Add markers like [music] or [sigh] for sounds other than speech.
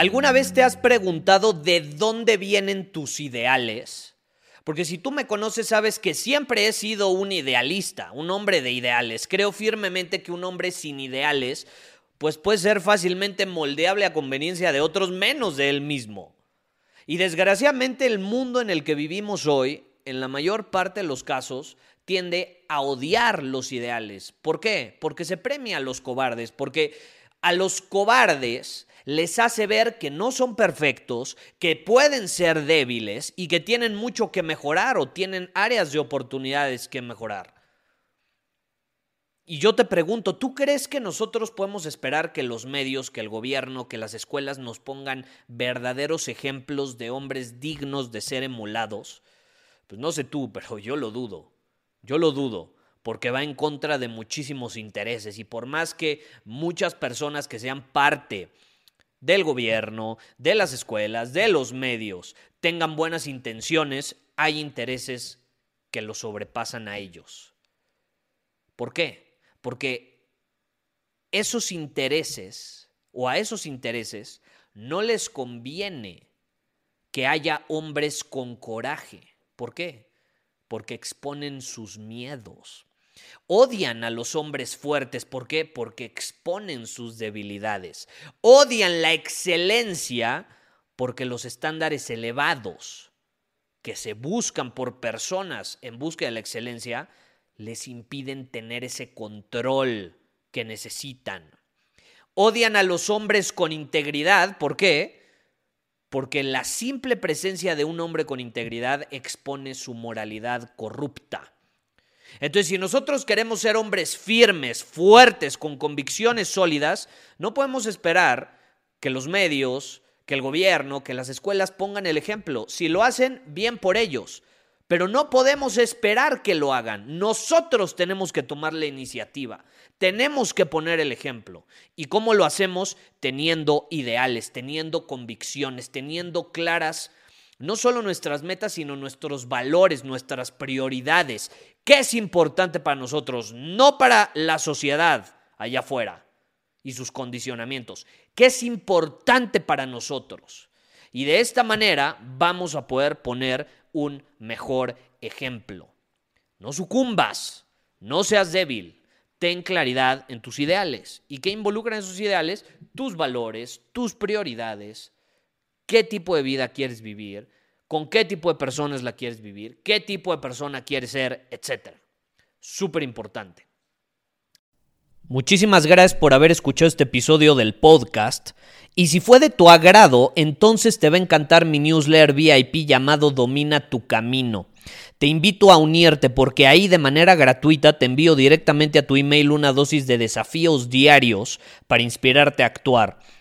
¿Alguna vez te has preguntado de dónde vienen tus ideales? Porque si tú me conoces sabes que siempre he sido un idealista, un hombre de ideales. Creo firmemente que un hombre sin ideales pues puede ser fácilmente moldeable a conveniencia de otros menos de él mismo. Y desgraciadamente el mundo en el que vivimos hoy, en la mayor parte de los casos, tiende a odiar los ideales. ¿Por qué? Porque se premia a los cobardes, porque a los cobardes les hace ver que no son perfectos, que pueden ser débiles y que tienen mucho que mejorar o tienen áreas de oportunidades que mejorar. Y yo te pregunto, ¿tú crees que nosotros podemos esperar que los medios, que el gobierno, que las escuelas nos pongan verdaderos ejemplos de hombres dignos de ser emulados? Pues no sé tú, [laughs] pero yo lo dudo. Yo lo dudo porque va en contra de muchísimos intereses y por más que muchas personas que sean parte del gobierno, de las escuelas, de los medios, tengan buenas intenciones, hay intereses que los sobrepasan a ellos. ¿Por qué? Porque esos intereses o a esos intereses no les conviene que haya hombres con coraje. ¿Por qué? Porque exponen sus miedos. Odian a los hombres fuertes. ¿Por qué? Porque exponen sus debilidades. Odian la excelencia porque los estándares elevados que se buscan por personas en busca de la excelencia les impiden tener ese control que necesitan. Odian a los hombres con integridad. ¿Por qué? Porque la simple presencia de un hombre con integridad expone su moralidad corrupta. Entonces, si nosotros queremos ser hombres firmes, fuertes, con convicciones sólidas, no podemos esperar que los medios, que el gobierno, que las escuelas pongan el ejemplo. Si lo hacen, bien por ellos. Pero no podemos esperar que lo hagan. Nosotros tenemos que tomar la iniciativa. Tenemos que poner el ejemplo. ¿Y cómo lo hacemos? Teniendo ideales, teniendo convicciones, teniendo claras no solo nuestras metas, sino nuestros valores, nuestras prioridades. ¿Qué es importante para nosotros? No para la sociedad allá afuera y sus condicionamientos. ¿Qué es importante para nosotros? Y de esta manera vamos a poder poner un mejor ejemplo. No sucumbas, no seas débil, ten claridad en tus ideales. ¿Y qué involucran esos ideales? Tus valores, tus prioridades, qué tipo de vida quieres vivir, con qué tipo de personas la quieres vivir, qué tipo de persona quieres ser, etc. Súper importante. Muchísimas gracias por haber escuchado este episodio del podcast. Y si fue de tu agrado, entonces te va a encantar mi newsletter VIP llamado Domina tu Camino. Te invito a unirte porque ahí de manera gratuita te envío directamente a tu email una dosis de desafíos diarios para inspirarte a actuar.